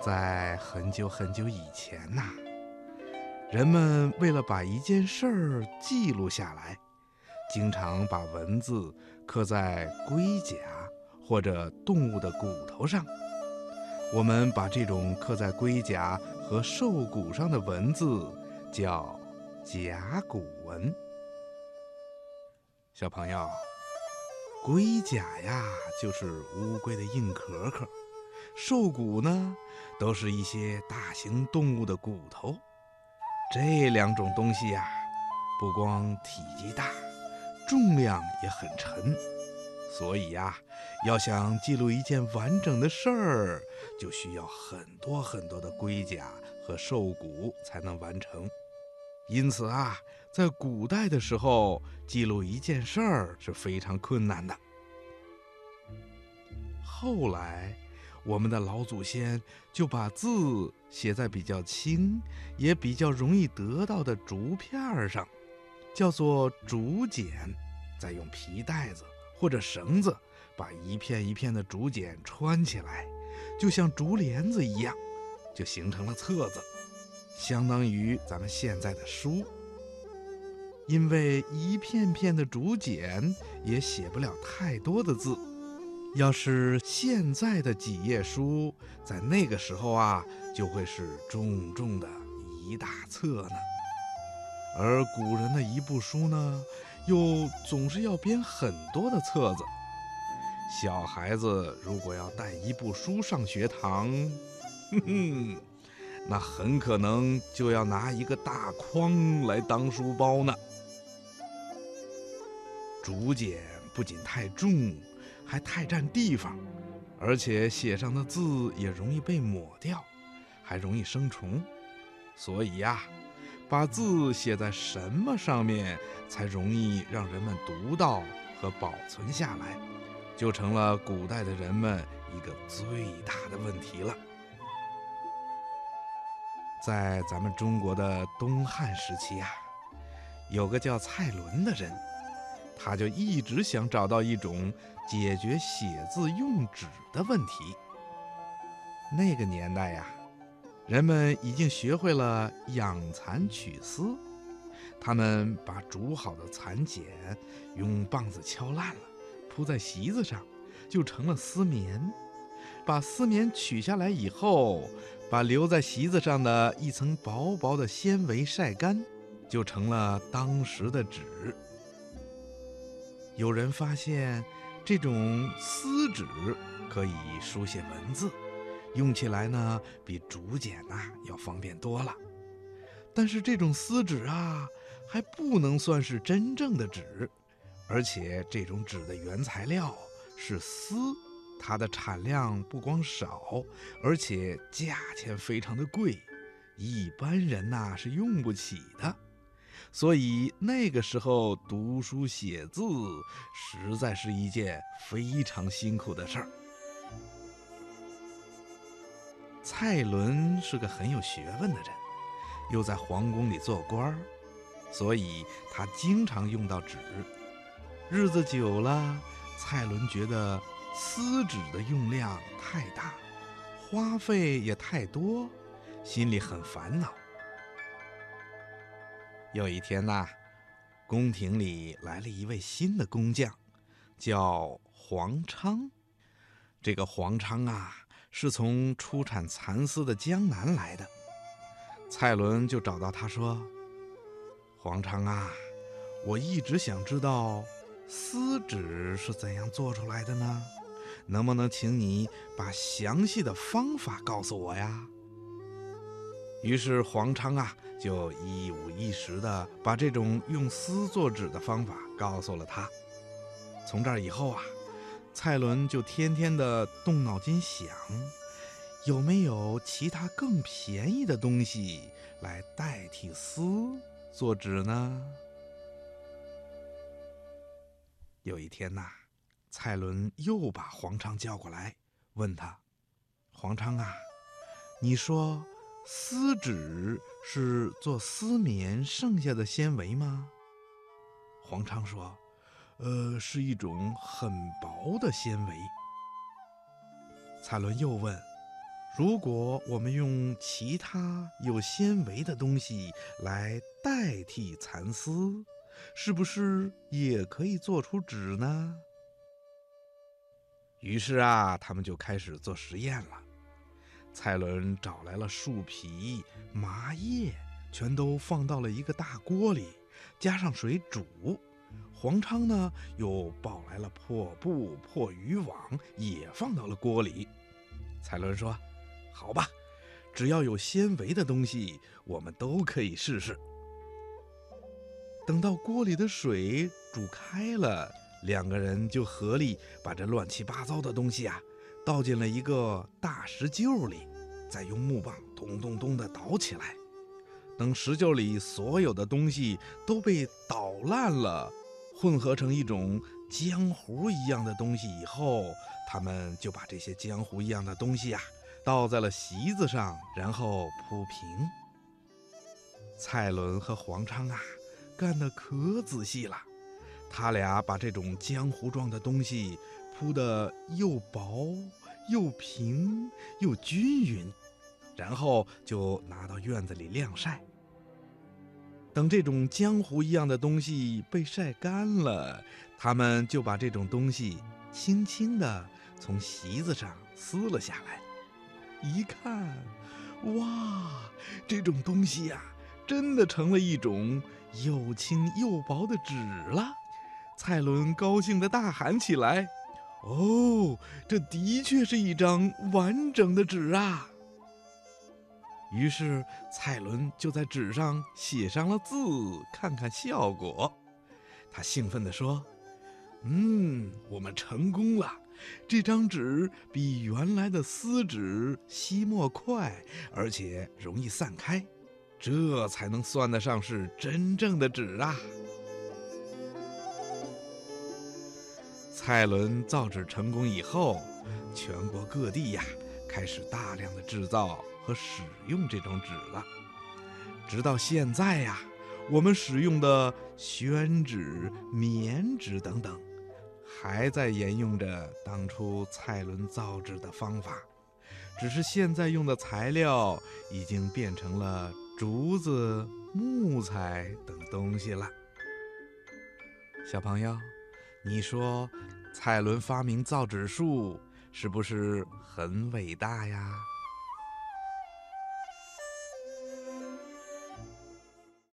在很久很久以前呐，人们为了把一件事儿记录下来，经常把文字刻在龟甲或者动物的骨头上。我们把这种刻在龟甲和兽骨上的文字叫甲骨文。小朋友，龟甲呀，就是乌龟的硬壳壳；兽骨呢，都是一些大型动物的骨头。这两种东西呀，不光体积大，重量也很沉。所以呀，要想记录一件完整的事儿，就需要很多很多的龟甲和兽骨才能完成。因此啊，在古代的时候，记录一件事儿是非常困难的。后来，我们的老祖先就把字写在比较轻、也比较容易得到的竹片上，叫做竹简，再用皮带子。或者绳子，把一片一片的竹简穿起来，就像竹帘子一样，就形成了册子，相当于咱们现在的书。因为一片片的竹简也写不了太多的字，要是现在的几页书，在那个时候啊，就会是重重的一大册呢。而古人的一部书呢？又总是要编很多的册子。小孩子如果要带一部书上学堂，哼哼，那很可能就要拿一个大筐来当书包呢。竹简不仅太重，还太占地方，而且写上的字也容易被抹掉，还容易生虫，所以呀。把字写在什么上面才容易让人们读到和保存下来，就成了古代的人们一个最大的问题了。在咱们中国的东汉时期啊，有个叫蔡伦的人，他就一直想找到一种解决写字用纸的问题。那个年代呀。人们已经学会了养蚕取丝，他们把煮好的蚕茧用棒子敲烂了，铺在席子上，就成了丝棉。把丝棉取下来以后，把留在席子上的一层薄薄的纤维晒干，就成了当时的纸。有人发现，这种丝纸可以书写文字。用起来呢，比竹简呐要方便多了。但是这种丝纸啊，还不能算是真正的纸，而且这种纸的原材料是丝，它的产量不光少，而且价钱非常的贵，一般人呐是用不起的。所以那个时候读书写字，实在是一件非常辛苦的事儿。蔡伦是个很有学问的人，又在皇宫里做官，所以他经常用到纸。日子久了，蔡伦觉得丝纸的用量太大，花费也太多，心里很烦恼。有一天呐，宫廷里来了一位新的工匠，叫黄昌。这个黄昌啊。是从出产蚕丝的江南来的，蔡伦就找到他说：“黄昌啊，我一直想知道丝纸是怎样做出来的呢？能不能请你把详细的方法告诉我呀？”于是黄昌啊，就一五一十的把这种用丝做纸的方法告诉了他。从这儿以后啊。蔡伦就天天的动脑筋想，有没有其他更便宜的东西来代替丝做纸呢？有一天呐，蔡伦又把黄昌叫过来，问他：“黄昌啊，你说丝纸是做丝棉剩下的纤维吗？”黄昌说。呃，是一种很薄的纤维。蔡伦又问：“如果我们用其他有纤维的东西来代替蚕丝，是不是也可以做出纸呢？于是啊，他们就开始做实验了。蔡伦找来了树皮、麻叶，全都放到了一个大锅里，加上水煮。黄昌呢，又抱来了破布、破渔网，也放到了锅里。蔡伦说：“好吧，只要有纤维的东西，我们都可以试试。”等到锅里的水煮开了，两个人就合力把这乱七八糟的东西啊，倒进了一个大石臼里，再用木棒咚咚咚地捣起来。等石臼里所有的东西都被捣烂了。混合成一种浆糊一样的东西以后，他们就把这些浆糊一样的东西呀倒在了席子上，然后铺平。蔡伦和黄昌啊，干得可仔细了。他俩把这种浆糊状的东西铺的又薄又平又均匀，然后就拿到院子里晾晒。等这种浆糊一样的东西被晒干了，他们就把这种东西轻轻地从席子上撕了下来。一看，哇，这种东西呀，真的成了一种又轻又薄的纸了。蔡伦高兴地大喊起来：“哦，这的确是一张完整的纸啊！”于是蔡伦就在纸上写上了字，看看效果。他兴奋地说：“嗯，我们成功了！这张纸比原来的撕纸吸墨快，而且容易散开，这才能算得上是真正的纸啊！”蔡伦造纸成功以后，全国各地呀开始大量的制造。和使用这种纸了，直到现在呀，我们使用的宣纸、棉纸等等，还在沿用着当初蔡伦造纸的方法，只是现在用的材料已经变成了竹子、木材等东西了。小朋友，你说蔡伦发明造纸术是不是很伟大呀？